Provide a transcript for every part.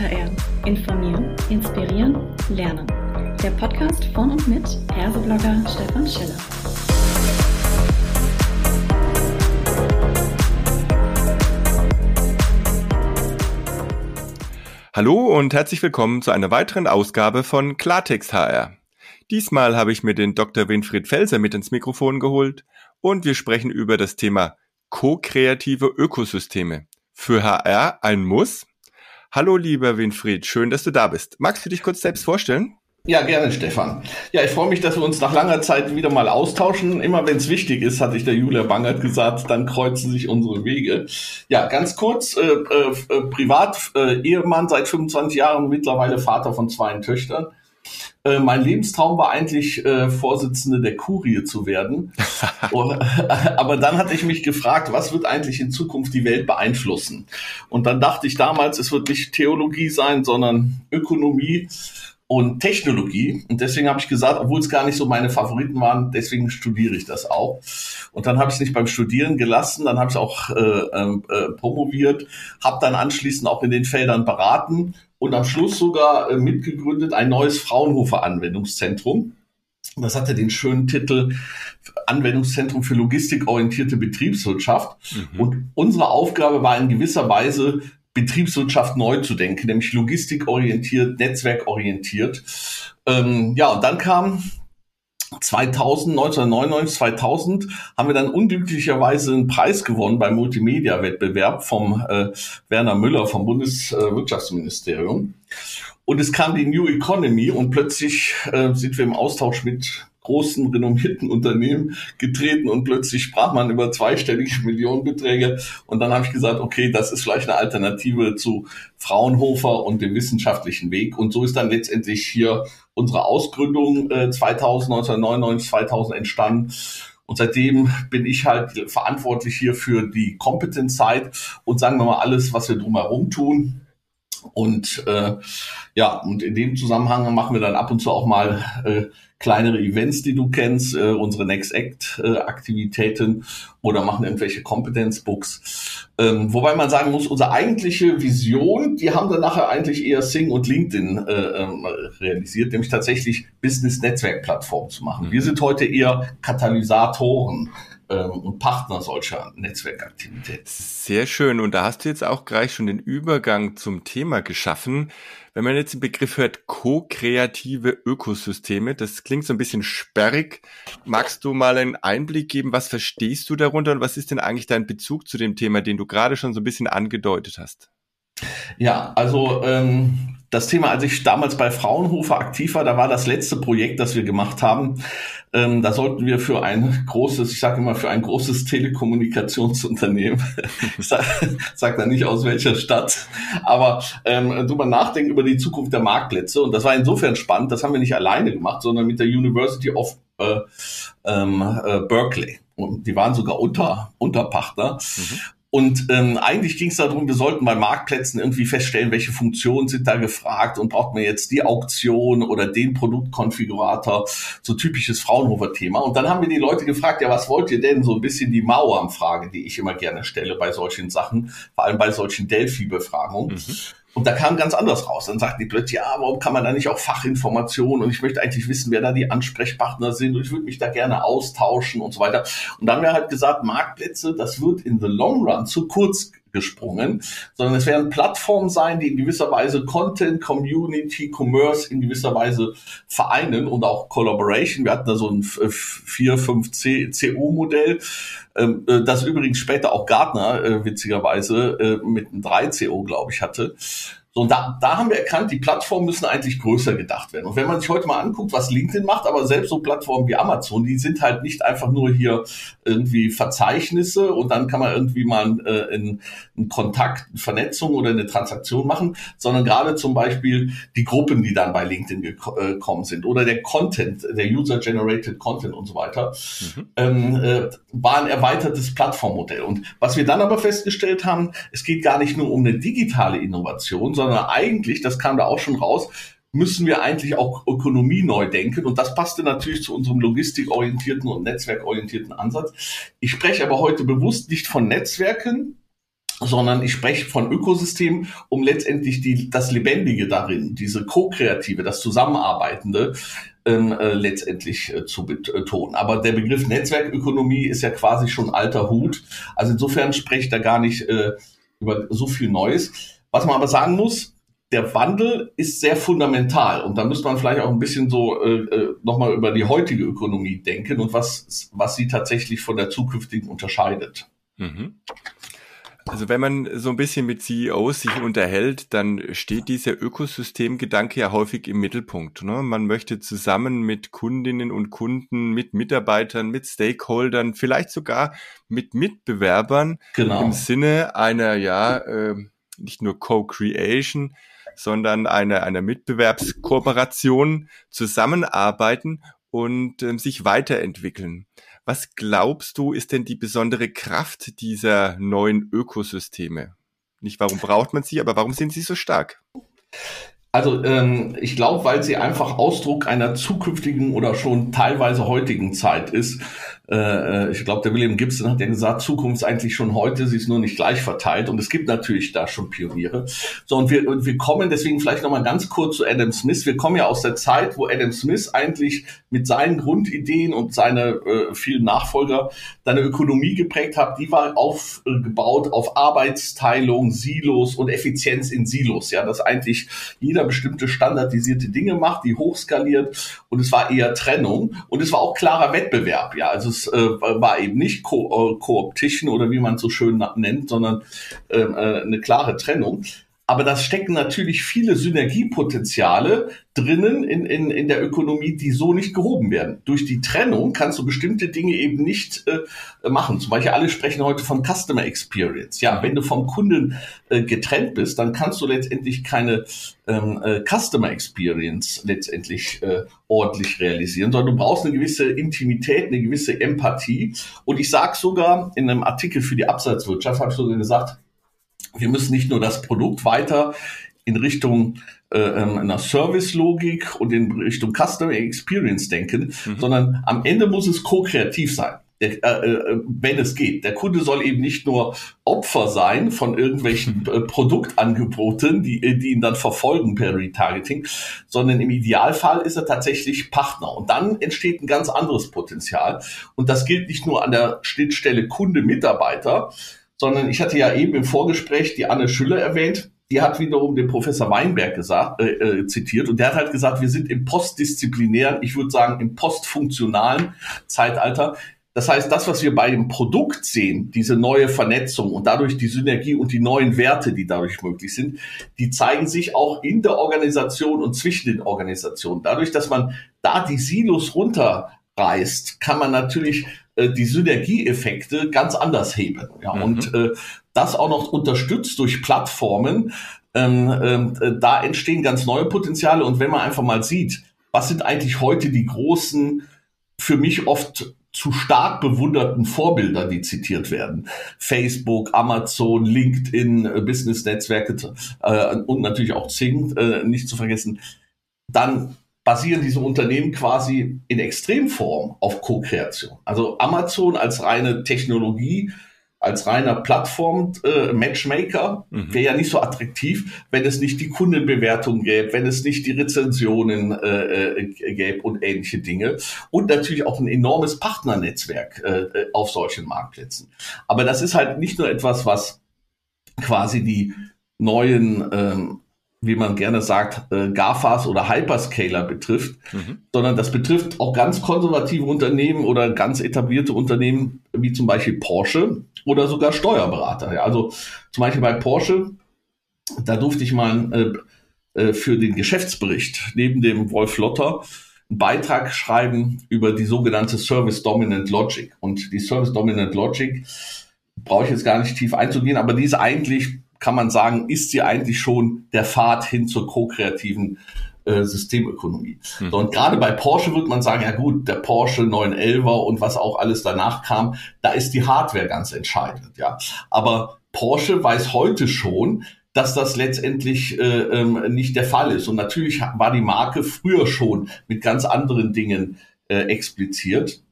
HR. Informieren, inspirieren, lernen. Der Podcast von und mit Herseblogger Stefan Schiller. Hallo und herzlich willkommen zu einer weiteren Ausgabe von Klartext HR. Diesmal habe ich mir den Dr. Winfried Felser mit ins Mikrofon geholt und wir sprechen über das Thema ko-kreative Ökosysteme. Für HR ein Muss. Hallo lieber Winfried, schön, dass du da bist. Magst du dich kurz selbst vorstellen? Ja, gerne, Stefan. Ja, ich freue mich, dass wir uns nach langer Zeit wieder mal austauschen. Immer wenn es wichtig ist, hatte ich der Julia Bangert gesagt, dann kreuzen sich unsere Wege. Ja, ganz kurz, äh, äh, privat, äh, Ehemann seit 25 Jahren, mittlerweile Vater von zwei Töchtern. Äh, mein Lebenstraum war eigentlich, äh, Vorsitzende der Kurie zu werden. aber dann hatte ich mich gefragt, was wird eigentlich in Zukunft die Welt beeinflussen? Und dann dachte ich damals, es wird nicht Theologie sein, sondern Ökonomie und Technologie. Und deswegen habe ich gesagt, obwohl es gar nicht so meine Favoriten waren, deswegen studiere ich das auch. Und dann habe ich es nicht beim Studieren gelassen, dann habe ich auch äh, ähm, äh, promoviert, habe dann anschließend auch in den Feldern beraten und am Schluss sogar äh, mitgegründet ein neues Fraunhofer Anwendungszentrum. Das hatte den schönen Titel Anwendungszentrum für logistikorientierte Betriebswirtschaft. Mhm. Und unsere Aufgabe war in gewisser Weise, Betriebswirtschaft neu zu denken, nämlich logistikorientiert, netzwerkorientiert. Ähm, ja, und dann kam 2000, 1999, 2000 haben wir dann unglücklicherweise einen Preis gewonnen beim Multimedia-Wettbewerb vom äh, Werner Müller vom Bundeswirtschaftsministerium. Und es kam die New Economy und plötzlich äh, sind wir im Austausch mit großen, renommierten Unternehmen getreten und plötzlich sprach man über zweistellige Millionenbeträge. Und dann habe ich gesagt, okay, das ist vielleicht eine Alternative zu Fraunhofer und dem wissenschaftlichen Weg. Und so ist dann letztendlich hier unsere Ausgründung äh, 2000, 1999, 2000 entstanden. Und seitdem bin ich halt verantwortlich hier für die Competence Side und sagen wir mal alles, was wir drumherum tun. Und äh, ja, und in dem Zusammenhang machen wir dann ab und zu auch mal äh, kleinere Events, die du kennst, äh, unsere Next Act äh, Aktivitäten oder machen irgendwelche Competence-Books. Ähm, wobei man sagen muss, unsere eigentliche Vision, die haben dann nachher eigentlich eher Sing und LinkedIn äh, ähm, realisiert, nämlich tatsächlich Business-Netzwerk-Plattformen zu machen. Mhm. Wir sind heute eher Katalysatoren ähm, und Partner solcher Netzwerkaktivitäten. Sehr schön. Und da hast du jetzt auch gleich schon den Übergang zum Thema geschaffen. Wenn man jetzt den Begriff hört, ko-kreative Ökosysteme, das klingt so ein bisschen sperrig. Magst du mal einen Einblick geben, was verstehst du darunter und was ist denn eigentlich dein Bezug zu dem Thema, den du gerade schon so ein bisschen angedeutet hast? Ja, also ähm, das Thema, als ich damals bei Fraunhofer aktiv war, da war das letzte Projekt, das wir gemacht haben. Ähm, da sollten wir für ein großes, ich sage immer für ein großes Telekommunikationsunternehmen, ich sage sag da nicht aus welcher Stadt, aber ähm, drüber nachdenken über die Zukunft der Marktplätze. Und das war insofern spannend, das haben wir nicht alleine gemacht, sondern mit der University of äh, ähm, äh, Berkeley. Und die waren sogar unter, Unterpartner. Mhm. Und ähm, eigentlich ging es darum, wir sollten bei Marktplätzen irgendwie feststellen, welche Funktionen sind da gefragt und braucht man jetzt die Auktion oder den Produktkonfigurator, so typisches Fraunhofer-Thema. Und dann haben wir die Leute gefragt, ja, was wollt ihr denn? So ein bisschen die Mauernfrage, die ich immer gerne stelle bei solchen Sachen, vor allem bei solchen Delphi-Befragungen. Mhm. Und da kam ganz anders raus. Dann sagten die plötzlich, ja, warum kann man da nicht auch Fachinformationen und ich möchte eigentlich wissen, wer da die Ansprechpartner sind und ich würde mich da gerne austauschen und so weiter. Und dann haben wir halt gesagt, Marktplätze, das wird in the long run zu kurz gesprungen, sondern es werden Plattformen sein, die in gewisser Weise Content, Community, Commerce in gewisser Weise vereinen und auch Collaboration. Wir hatten da so ein 4-5 CO-Modell, ähm, äh, das übrigens später auch Gartner äh, witzigerweise äh, mit einem 3 CO, glaube ich, hatte. So, und da, da haben wir erkannt, die Plattformen müssen eigentlich größer gedacht werden. Und wenn man sich heute mal anguckt, was LinkedIn macht, aber selbst so Plattformen wie Amazon, die sind halt nicht einfach nur hier irgendwie Verzeichnisse und dann kann man irgendwie mal äh, in, in Kontakt, eine Vernetzung oder eine Transaktion machen, sondern gerade zum Beispiel die Gruppen, die dann bei LinkedIn äh, gekommen sind oder der Content, der User-Generated Content und so weiter, mhm. ähm, äh, war ein erweitertes Plattformmodell. Und was wir dann aber festgestellt haben, es geht gar nicht nur um eine digitale Innovation, sondern eigentlich, das kam da auch schon raus, müssen wir eigentlich auch Ökonomie neu denken. Und das passte natürlich zu unserem logistikorientierten und netzwerkorientierten Ansatz. Ich spreche aber heute bewusst nicht von Netzwerken, sondern ich spreche von Ökosystem, um letztendlich die, das Lebendige darin, diese Co-Kreative, das Zusammenarbeitende ähm, äh, letztendlich äh, zu betonen. Aber der Begriff Netzwerkökonomie ist ja quasi schon alter Hut. Also insofern spricht er gar nicht äh, über so viel Neues. Was man aber sagen muss, der Wandel ist sehr fundamental und da müsste man vielleicht auch ein bisschen so äh, äh nochmal über die heutige Ökonomie denken und was, was sie tatsächlich von der zukünftigen unterscheidet. Mhm. Also wenn man so ein bisschen mit CEOs sich unterhält, dann steht dieser Ökosystemgedanke ja häufig im Mittelpunkt. Ne? Man möchte zusammen mit Kundinnen und Kunden, mit Mitarbeitern, mit Stakeholdern, vielleicht sogar mit Mitbewerbern genau. im Sinne einer, ja, äh, nicht nur Co-Creation, sondern einer, einer Mitbewerbskooperation zusammenarbeiten und äh, sich weiterentwickeln. Was glaubst du, ist denn die besondere Kraft dieser neuen Ökosysteme? Nicht warum braucht man sie, aber warum sind sie so stark? Also ähm, ich glaube, weil sie einfach Ausdruck einer zukünftigen oder schon teilweise heutigen Zeit ist. Äh, äh ich glaube, der William Gibson hat ja gesagt, Zukunft ist eigentlich schon heute, sie ist nur nicht gleich verteilt. Und es gibt natürlich da schon Pioniere. So, und wir, und wir kommen deswegen vielleicht nochmal ganz kurz zu Adam Smith. Wir kommen ja aus der Zeit, wo Adam Smith eigentlich mit seinen Grundideen und seine äh, vielen Nachfolger seine Ökonomie geprägt hat. Die war aufgebaut auf Arbeitsteilung, Silos und Effizienz in Silos. Ja, dass eigentlich jeder jeder bestimmte standardisierte Dinge macht, die hochskaliert und es war eher Trennung und es war auch klarer Wettbewerb. Ja, also es äh, war eben nicht Co äh, Co-Optition oder wie man es so schön nennt, sondern ähm, äh, eine klare Trennung. Aber da stecken natürlich viele Synergiepotenziale drinnen in, in, in der Ökonomie, die so nicht gehoben werden. Durch die Trennung kannst du bestimmte Dinge eben nicht äh, machen. Zum Beispiel alle sprechen heute von Customer Experience. Ja, wenn du vom Kunden äh, getrennt bist, dann kannst du letztendlich keine ähm, äh, Customer Experience letztendlich äh, ordentlich realisieren, sondern du brauchst eine gewisse Intimität, eine gewisse Empathie. Und ich sage sogar in einem Artikel für die Absatzwirtschaft, habe ich sogar gesagt, wir müssen nicht nur das Produkt weiter in Richtung äh, ähm, einer Service-Logik und in Richtung Customer Experience denken, mhm. sondern am Ende muss es ko-kreativ sein. Der, äh, äh, wenn es geht. Der Kunde soll eben nicht nur Opfer sein von irgendwelchen äh, Produktangeboten, die, äh, die ihn dann verfolgen per Retargeting, sondern im Idealfall ist er tatsächlich Partner. Und dann entsteht ein ganz anderes Potenzial. Und das gilt nicht nur an der Schnittstelle Kunde-Mitarbeiter, sondern ich hatte ja eben im Vorgespräch die Anne Schüller erwähnt. Die hat wiederum den Professor Weinberg gesagt, äh, äh, zitiert und der hat halt gesagt, wir sind im postdisziplinären, ich würde sagen im postfunktionalen Zeitalter. Das heißt, das, was wir bei dem Produkt sehen, diese neue Vernetzung und dadurch die Synergie und die neuen Werte, die dadurch möglich sind, die zeigen sich auch in der Organisation und zwischen den Organisationen. Dadurch, dass man da die Silos runterreißt, kann man natürlich äh, die Synergieeffekte ganz anders heben. Ja, mhm. Und äh, das auch noch unterstützt durch Plattformen, ähm, ähm, äh, da entstehen ganz neue Potenziale. Und wenn man einfach mal sieht, was sind eigentlich heute die großen, für mich oft zu stark bewunderten Vorbilder, die zitiert werden. Facebook, Amazon, LinkedIn, äh, Business-Netzwerke äh, und natürlich auch Zing, äh, nicht zu vergessen. Dann basieren diese Unternehmen quasi in Extremform auf Co-Kreation. Also Amazon als reine Technologie, als reiner Plattform-Matchmaker äh, mhm. wäre ja nicht so attraktiv, wenn es nicht die Kundenbewertung gäbe, wenn es nicht die Rezensionen äh, äh, gäbe und ähnliche Dinge. Und natürlich auch ein enormes Partnernetzwerk äh, äh auf solchen Marktplätzen. Aber das ist halt nicht nur etwas, was quasi die neuen ähm, wie man gerne sagt, äh, GAFAs oder Hyperscaler betrifft, mhm. sondern das betrifft auch ganz konservative Unternehmen oder ganz etablierte Unternehmen wie zum Beispiel Porsche oder sogar Steuerberater. Ja, also zum Beispiel bei Porsche, da durfte ich mal äh, äh, für den Geschäftsbericht neben dem Wolf Lotter einen Beitrag schreiben über die sogenannte Service Dominant Logic. Und die Service Dominant Logic brauche ich jetzt gar nicht tief einzugehen, aber die ist eigentlich kann man sagen, ist sie eigentlich schon der Pfad hin zur ko-kreativen äh, Systemökonomie. Mhm. Und gerade bei Porsche wird man sagen, ja gut, der Porsche 911er und was auch alles danach kam, da ist die Hardware ganz entscheidend, ja. Aber Porsche weiß heute schon, dass das letztendlich äh, ähm, nicht der Fall ist. Und natürlich war die Marke früher schon mit ganz anderen Dingen äh, expliziert.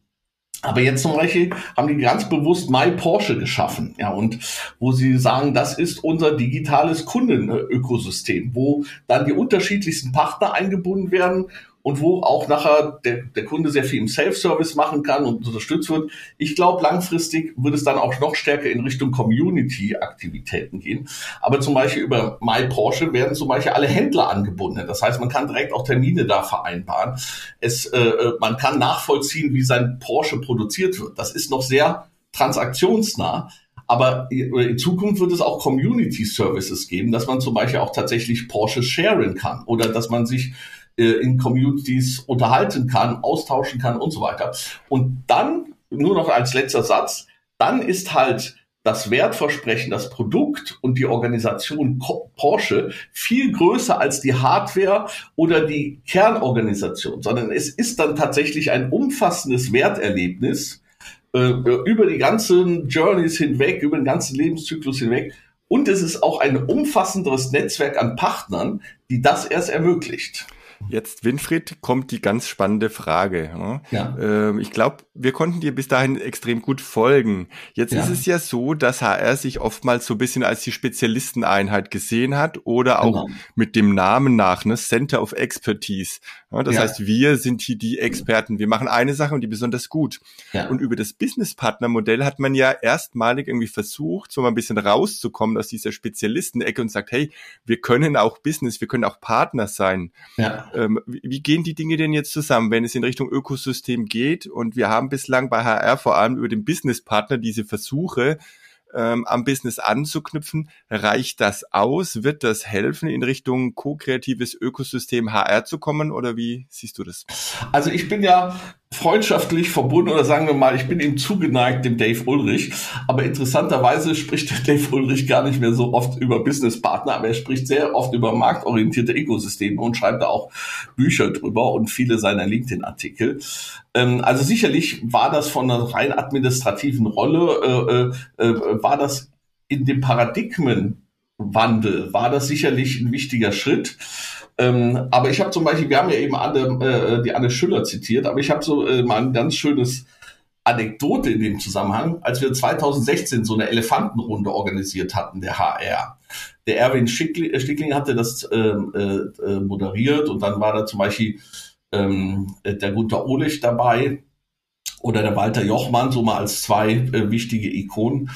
Aber jetzt zum Beispiel haben die ganz bewusst My Porsche geschaffen, ja, und wo sie sagen, das ist unser digitales Kundenökosystem, wo dann die unterschiedlichsten Partner eingebunden werden und wo auch nachher der, der Kunde sehr viel im Self-Service machen kann und unterstützt wird. Ich glaube, langfristig wird es dann auch noch stärker in Richtung Community-Aktivitäten gehen. Aber zum Beispiel über My Porsche werden zum Beispiel alle Händler angebunden. Das heißt, man kann direkt auch Termine da vereinbaren. Es, äh, äh man kann nachvollziehen, wie sein Porsche produziert wird. Das ist noch sehr transaktionsnah. Aber in Zukunft wird es auch Community Services geben, dass man zum Beispiel auch tatsächlich Porsche sharen kann oder dass man sich äh, in Communities unterhalten kann, austauschen kann und so weiter. Und dann, nur noch als letzter Satz, dann ist halt das Wertversprechen, das Produkt und die Organisation Porsche viel größer als die Hardware oder die Kernorganisation, sondern es ist dann tatsächlich ein umfassendes Werterlebnis äh, über die ganzen Journeys hinweg, über den ganzen Lebenszyklus hinweg. Und es ist auch ein umfassenderes Netzwerk an Partnern, die das erst ermöglicht. Jetzt, Winfried, kommt die ganz spannende Frage. Ja. Ähm, ich glaube, wir konnten dir bis dahin extrem gut folgen. Jetzt ja. ist es ja so, dass HR sich oftmals so ein bisschen als die Spezialisteneinheit gesehen hat oder auch genau. mit dem Namen nach, ne, Center of Expertise. Ja, das heißt, wir sind hier die Experten. Wir machen eine Sache und die besonders gut. Und über das Business Partner Modell hat man ja erstmalig irgendwie versucht, so mal ein bisschen rauszukommen aus dieser Spezialistenecke und sagt, hey, wir können auch Business, wir können auch Partner sein. Ja. Ähm, wie gehen die Dinge denn jetzt zusammen, wenn es in Richtung Ökosystem geht? Und wir haben bislang bei HR vor allem über den Businesspartner diese Versuche, ähm, am Business anzuknüpfen. Reicht das aus? Wird das helfen, in Richtung ko-kreatives Ökosystem HR zu kommen? Oder wie siehst du das? Also ich bin ja freundschaftlich verbunden oder sagen wir mal, ich bin ihm zugeneigt, dem Dave Ulrich. Aber interessanterweise spricht der Dave Ulrich gar nicht mehr so oft über Businesspartner, aber er spricht sehr oft über marktorientierte Ökosysteme und schreibt da auch Bücher drüber und viele seiner LinkedIn-Artikel. Ähm, also sicherlich war das von einer rein administrativen Rolle, äh, äh, äh war das in dem Paradigmenwandel, war das sicherlich ein wichtiger Schritt. Ähm, aber ich habe zum Beispiel, wir haben ja eben Anne, äh, die Anne Schüller zitiert, aber ich habe so äh, mal ein ganz schönes Anekdote in dem Zusammenhang, als wir 2016 so eine Elefantenrunde organisiert hatten, der HR. Der Erwin Stickling, äh, Stickling hatte das ähm, äh, äh, moderiert und dann war da zum Beispiel ähm, der Gunther Ohlich dabei oder der Walter Jochmann, so mal als zwei äh, wichtige Ikonen.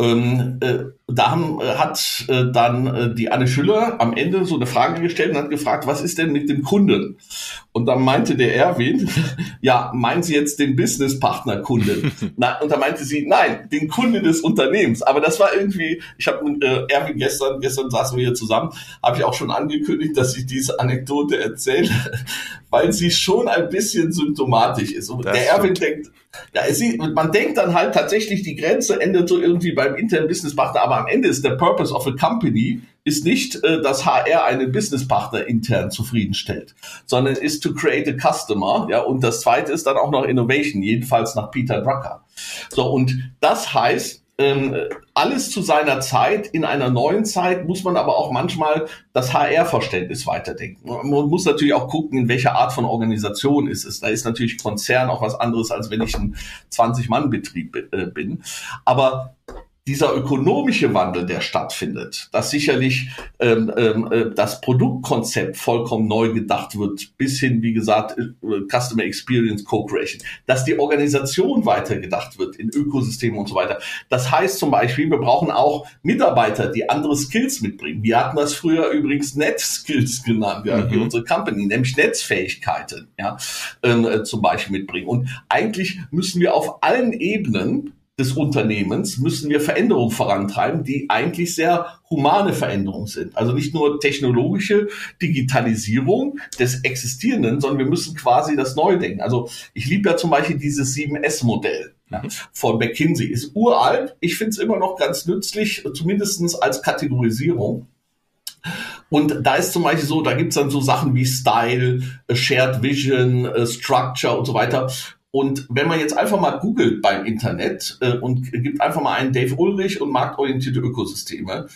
Ähm, äh, da haben, äh, hat äh, dann äh, die Anne Schüller am Ende so eine Frage gestellt und hat gefragt, was ist denn mit dem Kunden? Und dann meinte der Erwin, ja, meinen Sie jetzt den Businesspartner-Kunden? und da meinte sie, nein, den Kunden des Unternehmens. Aber das war irgendwie, ich habe mit äh, Erwin gestern, gestern saßen wir hier zusammen, habe ich auch schon angekündigt, dass ich diese Anekdote erzähle, weil sie schon ein bisschen symptomatisch ist. Und das der Erwin denkt, ja, es, man denkt dann halt tatsächlich, die Grenze endet so irgendwie beim internen Businesspartner, aber am Ende ist der Purpose of a Company ist nicht, äh, dass HR einen Businesspartner intern zufriedenstellt, sondern ist to create a customer, ja, und das zweite ist dann auch noch Innovation, jedenfalls nach Peter Drucker. So, und das heißt, ähm, alles zu seiner Zeit. In einer neuen Zeit muss man aber auch manchmal das HR-Verständnis weiterdenken. Man muss natürlich auch gucken, in welcher Art von Organisation ist es. Da ist natürlich Konzern auch was anderes, als wenn ich ein 20-Mann-Betrieb äh, bin. Aber dieser ökonomische Wandel, der stattfindet, dass sicherlich ähm, ähm, äh, das Produktkonzept vollkommen neu gedacht wird, bis hin, wie gesagt, äh, Customer Experience Co-Creation, dass die Organisation weitergedacht wird in Ökosystemen und so weiter. Das heißt zum Beispiel, wir brauchen auch Mitarbeiter, die andere Skills mitbringen. Wir hatten das früher übrigens Net Skills genannt, ja, mhm. unsere Company, nämlich Netzfähigkeiten, ja, ähm, äh, zum Beispiel mitbringen. Und eigentlich müssen wir auf allen Ebenen des Unternehmens müssen wir Veränderungen vorantreiben, die eigentlich sehr humane Veränderungen sind. Also nicht nur technologische Digitalisierung des Existierenden, sondern wir müssen quasi das Neue denken. Also ich liebe ja zum Beispiel dieses 7S-Modell ja, von McKinsey. Ist uralt. Ich finde es immer noch ganz nützlich, zumindestens als Kategorisierung. Und da ist zum Beispiel so, da gibt's dann so Sachen wie Style, Shared Vision, Structure und so weiter. Und wenn man jetzt einfach mal googelt beim Internet äh, und gibt einfach mal einen Dave Ulrich und marktorientierte Ökosysteme,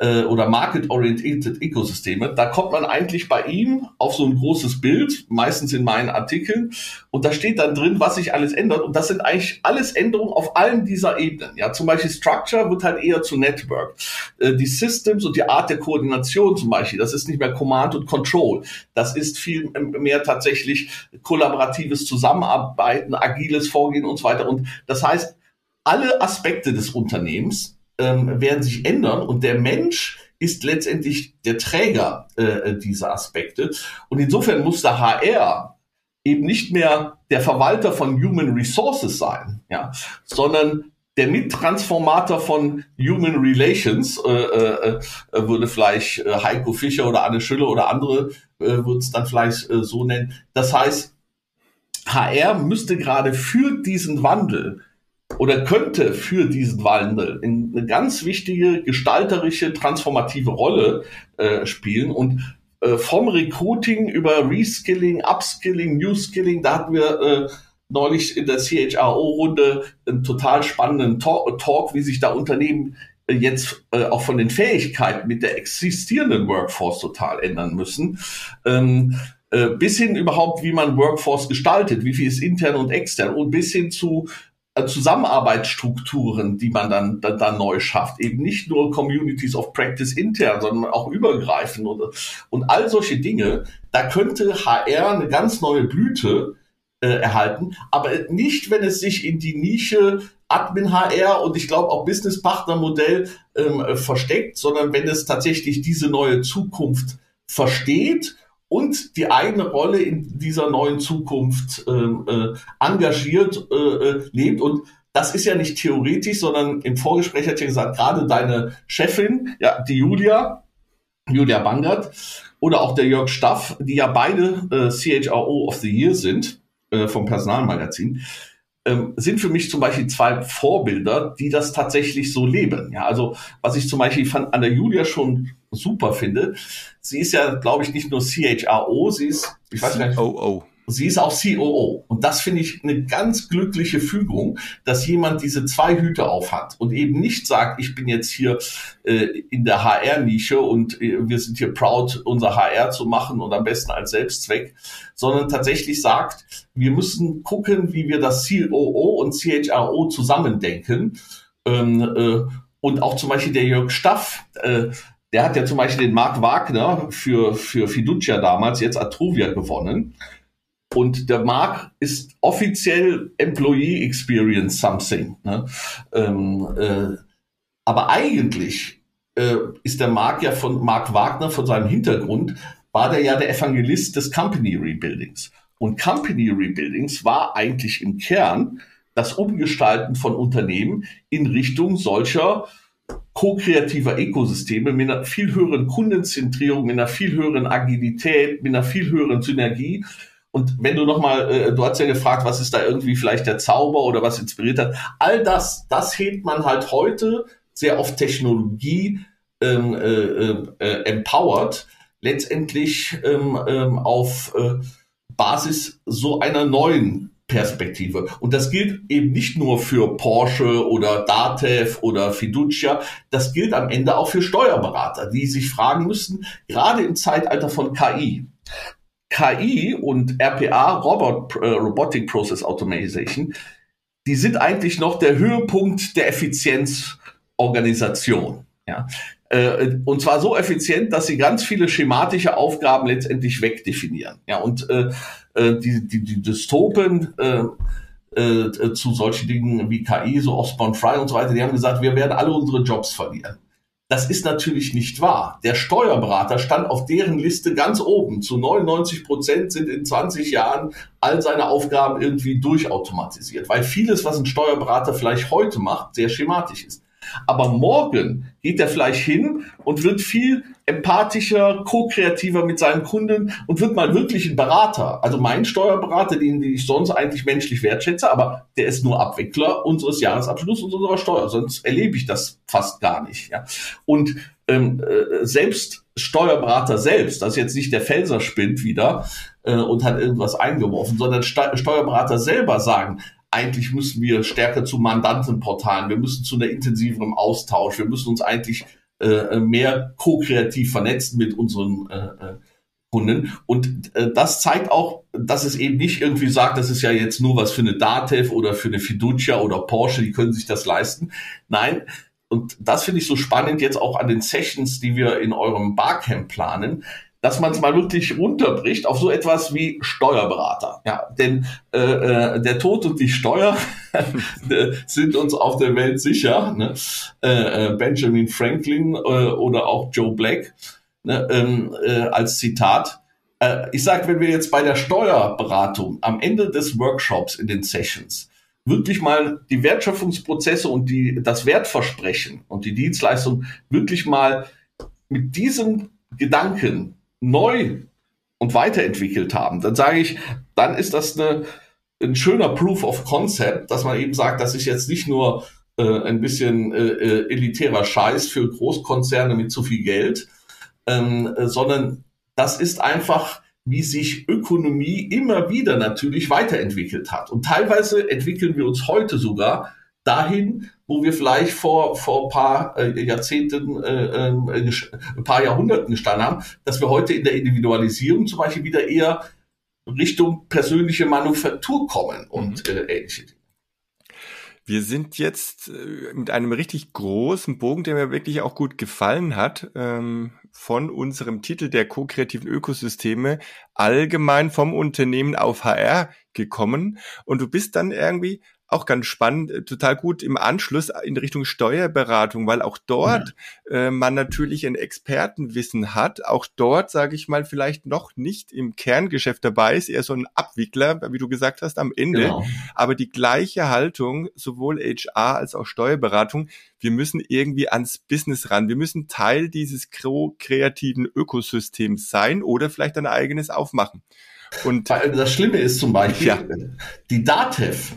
äh, oder Market-Oriented Ökosysteme, da kommt man eigentlich bei ihm auf so ein großes Bild, meistens in meinen Artikeln, und da steht dann drin, was sich alles ändert. Und das sind eigentlich alles Änderungen auf allen dieser Ebenen. Ja, zum Beispiel Structure wird halt eher zu Network. Äh, die Systems und die Art der Koordination zum Beispiel, das ist nicht mehr Command und Control. Das ist viel mehr tatsächlich kollaboratives Zusammenarbeiten, agiles Vorgehen und so weiter. Und das heißt, alle Aspekte des Unternehmens ähm, werden sich ändern und der Mensch ist letztendlich der Träger äh, dieser Aspekte. Und insofern muss der HR eben nicht mehr der Verwalter von Human Resources sein, ja, sondern der Mittransformator von Human Relations, äh, äh, äh würde vielleicht äh, Heiko Fischer oder Anne Schülle oder andere äh, würde es dann vielleicht äh, so nennen. Das heißt, HR müsste gerade für diesen Wandel oder könnte für diesen Wandel eine ganz wichtige gestalterische, transformative Rolle äh, spielen und äh, vom Recruiting über Reskilling, Upskilling, New Skilling, da hatten wir äh, neulich in der CHRO-Runde einen total spannenden Talk, Talk, wie sich da Unternehmen äh, jetzt äh, auch von den Fähigkeiten mit der existierenden Workforce total ändern müssen. Ähm, äh, bis hin überhaupt, wie man Workforce gestaltet, wie viel ist intern und extern und bis hin zu Zusammenarbeitsstrukturen, die man dann, dann, dann neu schafft. Eben nicht nur Communities of Practice intern, sondern auch übergreifend und, und all solche Dinge. Da könnte HR eine ganz neue Blüte äh, erhalten, aber nicht, wenn es sich in die Nische Admin HR und ich glaube auch Business Partner Modell ähm, versteckt, sondern wenn es tatsächlich diese neue Zukunft versteht und die eigene Rolle in dieser neuen Zukunft ähm, äh, engagiert äh, äh, lebt. Und das ist ja nicht theoretisch, sondern im Vorgespräch hat ja gesagt, gerade deine Chefin, ja, die Julia, Julia Bangert oder auch der Jörg Staff, die ja beide äh, CHRO of the Year sind äh, vom Personalmagazin, ähm, sind für mich zum Beispiel zwei Vorbilder, die das tatsächlich so leben. Ja, also was ich zum Beispiel fand, an der Julia schon super finde, sie ist ja, glaube ich, nicht nur CHRO, sie ist, ich weiß gar nicht. Sie ist auch COO. Und das finde ich eine ganz glückliche Fügung, dass jemand diese zwei Hüte aufhat und eben nicht sagt, ich bin jetzt hier äh, in der HR-Nische und äh, wir sind hier proud, unser HR zu machen und am besten als Selbstzweck, sondern tatsächlich sagt, wir müssen gucken, wie wir das COO und CHRO zusammendenken. Ähm, äh, und auch zum Beispiel der Jörg Staff, äh, der hat ja zum Beispiel den Mark Wagner für, für Fiducia damals, jetzt Atruvia gewonnen. Und der Mark ist offiziell Employee Experience Something. Ne? Ähm, äh, aber eigentlich äh, ist der Mark ja von Mark Wagner von seinem Hintergrund, war der ja der Evangelist des Company Rebuildings. Und Company Rebuildings war eigentlich im Kern das Umgestalten von Unternehmen in Richtung solcher ko-kreativer Ökosysteme mit einer viel höheren Kundenzentrierung, mit einer viel höheren Agilität, mit einer viel höheren Synergie. Und wenn du nochmal, äh, du hast ja gefragt, was ist da irgendwie vielleicht der Zauber oder was inspiriert hat, all das, das hebt man halt heute sehr auf Technologie ähm, äh, äh, äh empowered, letztendlich ähm, ähm, auf äh, Basis so einer neuen Perspektive. Und das gilt eben nicht nur für Porsche oder Datev oder Fiducia, das gilt am Ende auch für Steuerberater, die sich fragen müssen, gerade im Zeitalter von KI. KI und RPA, Robot, äh, Robotic Process Automation, die sind eigentlich noch der Höhepunkt der Effizienzorganisation. Ja. Äh, und zwar so effizient, dass sie ganz viele schematische Aufgaben letztendlich wegdefinieren. Ja, und äh, äh, die, die, die Dystopen äh, äh, zu solchen Dingen wie KI, so Osborne Fry und so weiter, die haben gesagt, wir werden alle unsere Jobs verlieren. Das ist natürlich nicht wahr. Der Steuerberater stand auf deren Liste ganz oben. Zu 99 Prozent sind in 20 Jahren all seine Aufgaben irgendwie durchautomatisiert, weil vieles, was ein Steuerberater vielleicht heute macht, sehr schematisch ist. Aber morgen geht er vielleicht hin und wird viel empathischer, ko-kreativer mit seinen Kunden und wird mal wirklich ein Berater. Also mein Steuerberater, den ich sonst eigentlich menschlich wertschätze, aber der ist nur Abwickler unseres Jahresabschlusses und unserer Steuer. Sonst erlebe ich das fast gar nicht. Ja. Und ähm, äh, selbst Steuerberater selbst, das ist jetzt nicht der Felser spinnt wieder äh, und hat irgendwas eingeworfen, sondern Ste Steuerberater selber sagen, eigentlich müssen wir stärker zu Mandantenportalen, wir müssen zu einer intensiveren Austausch, wir müssen uns eigentlich äh, mehr ko-kreativ vernetzt mit unseren äh, äh, Kunden. Und äh, das zeigt auch, dass es eben nicht irgendwie sagt, das ist ja jetzt nur was für eine Datev oder für eine Fiducia oder Porsche, die können sich das leisten. Nein, und das finde ich so spannend jetzt auch an den Sessions, die wir in eurem Barcamp planen, dass man es mal wirklich runterbricht auf so etwas wie Steuerberater. Ja, denn äh, äh, der Tod und die Steuer sind uns auf der Welt sicher. Ne? Äh, äh, Benjamin Franklin äh, oder auch Joe Black ne, ähm, äh, als Zitat. Äh, ich sage, wenn wir jetzt bei der Steuerberatung am Ende des Workshops in den Sessions wirklich mal die Wertschöpfungsprozesse und die, das Wertversprechen und die Dienstleistung wirklich mal mit diesem Gedanken neu und weiterentwickelt haben, dann sage ich, dann ist das eine, ein schöner Proof of Concept, dass man eben sagt, das ist jetzt nicht nur äh, ein bisschen äh, äh elitärer Scheiß für Großkonzerne mit zu viel Geld, ähm, äh, sondern das ist einfach, wie sich Ökonomie immer wieder natürlich weiterentwickelt hat. Und teilweise entwickeln wir uns heute sogar dahin, wo wir vielleicht vor vor ein paar äh, Jahrzehnten, äh, äh, ein paar Jahrhunderten gestanden haben, dass wir heute in der Individualisierung zum Beispiel wieder eher Richtung persönliche Manufaktur kommen und mhm. äh, ähnliche Dinge. Wir sind jetzt äh, mit einem richtig großen Bogen, der mir wirklich auch gut gefallen hat, ähm, von unserem Titel der ko-kreativen Ökosysteme allgemein vom Unternehmen auf HR gekommen. Und du bist dann irgendwie auch ganz spannend, äh, total gut im Anschluss in Richtung Steuerberatung, weil auch dort ja. äh, man natürlich ein Expertenwissen hat. Auch dort, sage ich mal, vielleicht noch nicht im Kerngeschäft dabei ist, eher so ein Abwickler, wie du gesagt hast, am Ende. Genau. Aber die gleiche Haltung, sowohl HR als auch Steuerberatung, wir müssen irgendwie ans Business ran. Wir müssen Teil dieses kreativen Ökosystems sein oder vielleicht ein eigenes aufmachen. Und das Schlimme ist zum Beispiel, ja. die DATEV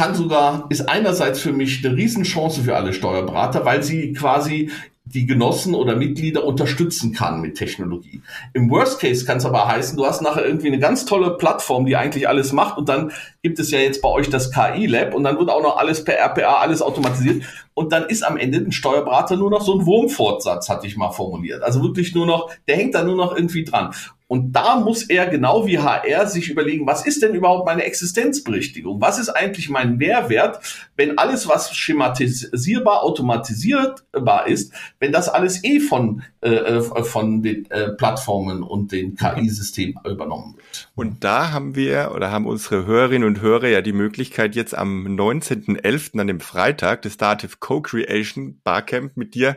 kann sogar, ist einerseits für mich eine Riesenchance für alle Steuerberater, weil sie quasi die Genossen oder Mitglieder unterstützen kann mit Technologie. Im Worst Case kann es aber heißen, du hast nachher irgendwie eine ganz tolle Plattform, die eigentlich alles macht und dann gibt es ja jetzt bei euch das KI-Lab und dann wird auch noch alles per RPA, alles automatisiert und dann ist am Ende ein Steuerberater nur noch so ein Wurmfortsatz, hatte ich mal formuliert. Also wirklich nur noch, der hängt da nur noch irgendwie dran. Und da muss er genau wie HR sich überlegen, was ist denn überhaupt meine Existenzberechtigung? Was ist eigentlich mein Mehrwert, wenn alles, was schematisierbar, automatisierbar ist, wenn das alles eh von, äh, äh von den äh, Plattformen und den KI-Systemen übernommen wird? Und da haben wir oder haben unsere Hörerinnen und Hörer ja die Möglichkeit, jetzt am 19.11. an dem Freitag des Dativ Co-Creation Barcamp mit dir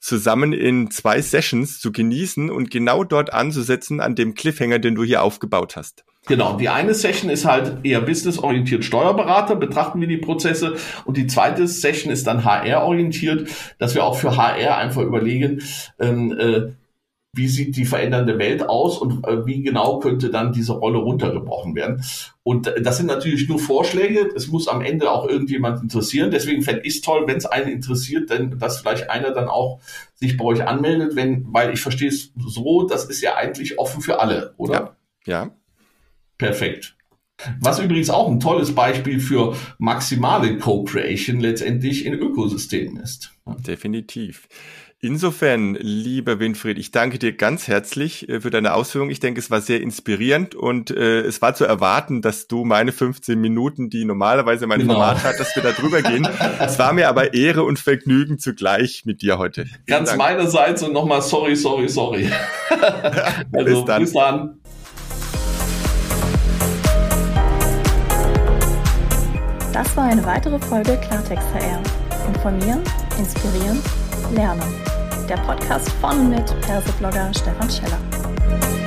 zusammen in zwei Sessions zu genießen und genau dort anzusetzen an dem Cliffhanger, den du hier aufgebaut hast. Genau, die eine Session ist halt eher businessorientiert Steuerberater, betrachten wir die Prozesse und die zweite Session ist dann HR-orientiert, dass wir auch für HR einfach überlegen, ähm, äh, wie sieht die verändernde Welt aus und äh, wie genau könnte dann diese Rolle runtergebrochen werden. Und äh, das sind natürlich nur Vorschläge. Es muss am Ende auch irgendjemand interessieren. Deswegen fände ich es toll, wenn es einen interessiert, denn dass vielleicht einer dann auch sich bei euch anmeldet, wenn, weil ich verstehe es so, das ist ja eigentlich offen für alle, oder? Ja. ja. Perfekt. Was übrigens auch ein tolles Beispiel für maximale Co-Creation letztendlich in Ökosystemen ist. Definitiv. Insofern, lieber Winfried, ich danke dir ganz herzlich äh, für deine Ausführungen. Ich denke, es war sehr inspirierend und äh, es war zu erwarten, dass du meine 15 Minuten, die normalerweise mein genau. Format hat, dass wir da drüber gehen. es war mir aber Ehre und Vergnügen zugleich mit dir heute. Vielen ganz Dank. meinerseits und nochmal sorry, sorry, sorry. also, bis dann. Bis dann. Das war eine weitere Folge Klartext HR. Informieren, inspirieren, lernen der Podcast von mit Perseblogger Stefan Scheller.